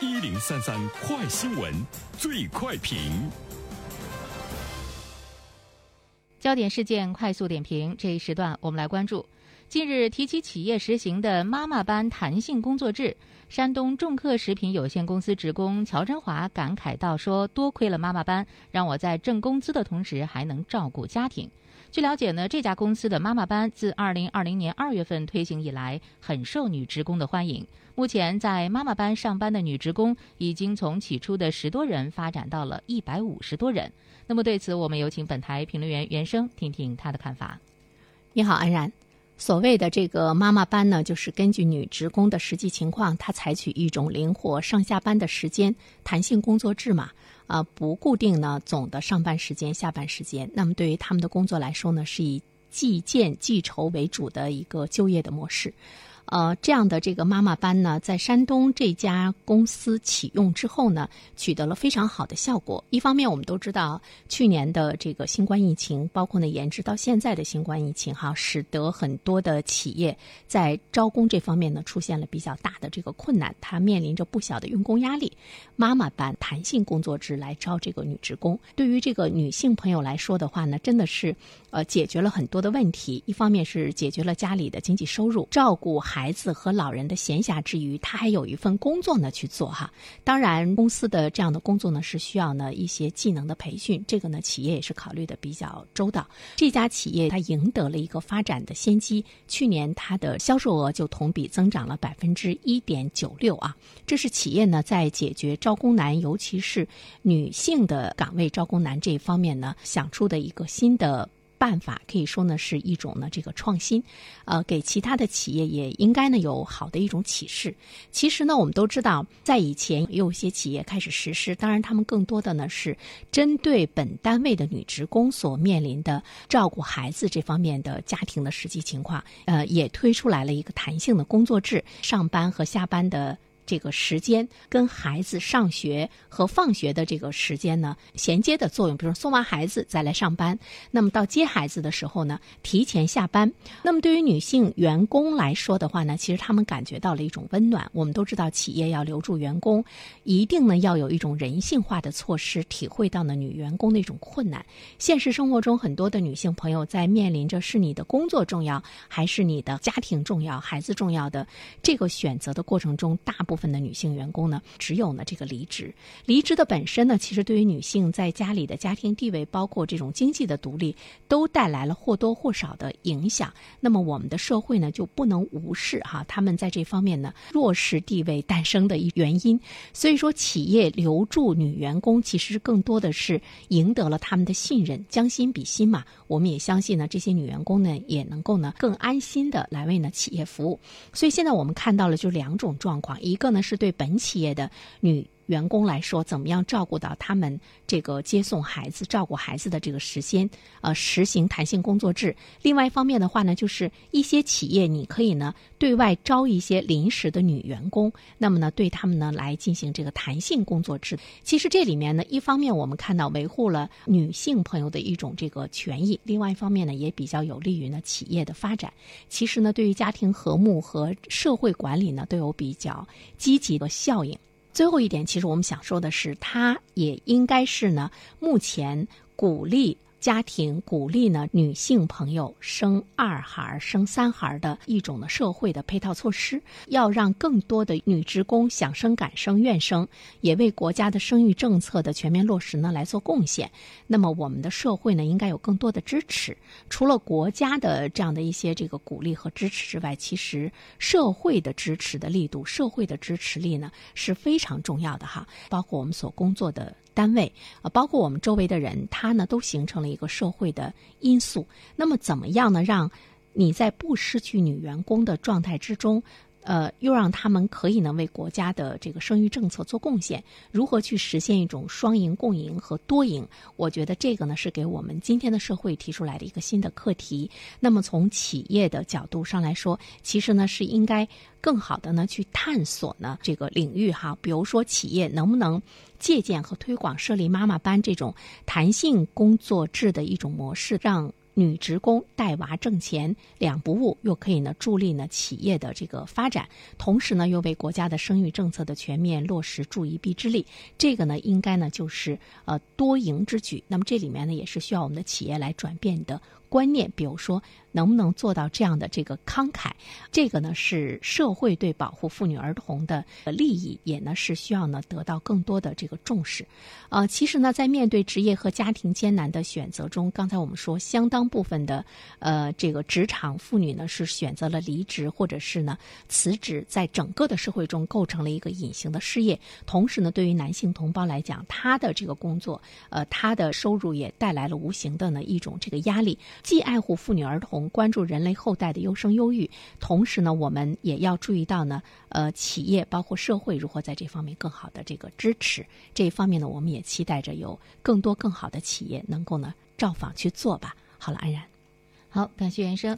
一零三三快新闻，最快评。焦点事件快速点评，这一时段我们来关注。近日提起企业实行的妈妈班弹性工作制，山东众客食品有限公司职工乔振华感慨道：“说多亏了妈妈班，让我在挣工资的同时还能照顾家庭。”据了解呢，这家公司的妈妈班自二零二零年二月份推行以来，很受女职工的欢迎。目前在妈妈班上班的女职工已经从起初的十多人发展到了一百五十多人。那么对此，我们有请本台评论员袁听听他的看法。你好，安然。所谓的这个妈妈班呢，就是根据女职工的实际情况，她采取一种灵活上下班的时间、弹性工作制嘛。啊，不固定呢总的上班时间、下班时间。那么对于他们的工作来说呢，是以计件计酬为主的一个就业的模式。呃，这样的这个妈妈班呢，在山东这家公司启用之后呢，取得了非常好的效果。一方面，我们都知道去年的这个新冠疫情，包括呢延至到现在的新冠疫情，哈，使得很多的企业在招工这方面呢出现了比较大的这个困难，它面临着不小的用工压力。妈妈班弹性工作制来招这个女职工，对于这个女性朋友来说的话呢，真的是呃解决了很多的问题。一方面是解决了家里的经济收入，照顾。孩孩子和老人的闲暇之余，他还有一份工作呢去做哈。当然，公司的这样的工作呢是需要呢一些技能的培训，这个呢企业也是考虑的比较周到。这家企业它赢得了一个发展的先机，去年它的销售额就同比增长了百分之一点九六啊。这是企业呢在解决招工难，尤其是女性的岗位招工难这一方面呢想出的一个新的。办法可以说呢是一种呢这个创新，呃，给其他的企业也应该呢有好的一种启示。其实呢，我们都知道，在以前也有一些企业开始实施，当然他们更多的呢是针对本单位的女职工所面临的照顾孩子这方面的家庭的实际情况，呃，也推出来了一个弹性的工作制，上班和下班的。这个时间跟孩子上学和放学的这个时间呢衔接的作用，比如送完孩子再来上班，那么到接孩子的时候呢提前下班。那么对于女性员工来说的话呢，其实他们感觉到了一种温暖。我们都知道，企业要留住员工，一定呢要有一种人性化的措施，体会到呢女员工的一种困难。现实生活中，很多的女性朋友在面临着是你的工作重要还是你的家庭重要、孩子重要的这个选择的过程中，大部部分的女性员工呢，只有呢这个离职。离职的本身呢，其实对于女性在家里的家庭地位，包括这种经济的独立，都带来了或多或少的影响。那么我们的社会呢，就不能无视哈他们在这方面呢弱势地位诞生的一原因。所以说，企业留住女员工，其实更多的是赢得了他们的信任，将心比心嘛。我们也相信呢，这些女员工呢，也能够呢更安心的来为呢企业服务。所以现在我们看到了就两种状况，一个。个呢是对本企业的女。员工来说，怎么样照顾到他们这个接送孩子、照顾孩子的这个时间？呃，实行弹性工作制。另外一方面的话呢，就是一些企业你可以呢对外招一些临时的女员工，那么呢对他们呢来进行这个弹性工作制。其实这里面呢，一方面我们看到维护了女性朋友的一种这个权益，另外一方面呢也比较有利于呢企业的发展。其实呢，对于家庭和睦和社会管理呢都有比较积极的效应。最后一点，其实我们想说的是，它也应该是呢，目前鼓励。家庭鼓励呢女性朋友生二孩、生三孩的一种的社会的配套措施，要让更多的女职工想生、敢生、愿生，也为国家的生育政策的全面落实呢来做贡献。那么我们的社会呢应该有更多的支持。除了国家的这样的一些这个鼓励和支持之外，其实社会的支持的力度、社会的支持力呢是非常重要的哈。包括我们所工作的。单位啊，包括我们周围的人，他呢都形成了一个社会的因素。那么，怎么样呢？让你在不失去女员工的状态之中。呃，又让他们可以呢为国家的这个生育政策做贡献。如何去实现一种双赢、共赢和多赢？我觉得这个呢是给我们今天的社会提出来的一个新的课题。那么从企业的角度上来说，其实呢是应该更好的呢去探索呢这个领域哈。比如说企业能不能借鉴和推广设立妈妈班这种弹性工作制的一种模式，让。女职工带娃挣钱两不误，又可以呢助力呢企业的这个发展，同时呢又为国家的生育政策的全面落实助一臂之力。这个呢应该呢就是呃多赢之举。那么这里面呢也是需要我们的企业来转变的。观念，比如说能不能做到这样的这个慷慨，这个呢是社会对保护妇女儿童的利益，也呢是需要呢得到更多的这个重视。呃，其实呢，在面对职业和家庭艰难的选择中，刚才我们说，相当部分的呃这个职场妇女呢是选择了离职或者是呢辞职，在整个的社会中构成了一个隐形的失业。同时呢，对于男性同胞来讲，他的这个工作，呃，他的收入也带来了无形的呢一种这个压力。既爱护妇女儿童，关注人类后代的优生优育，同时呢，我们也要注意到呢，呃，企业包括社会如何在这方面更好的这个支持。这一方面呢，我们也期待着有更多更好的企业能够呢照访去做吧。好了，安然，好，感谢袁生。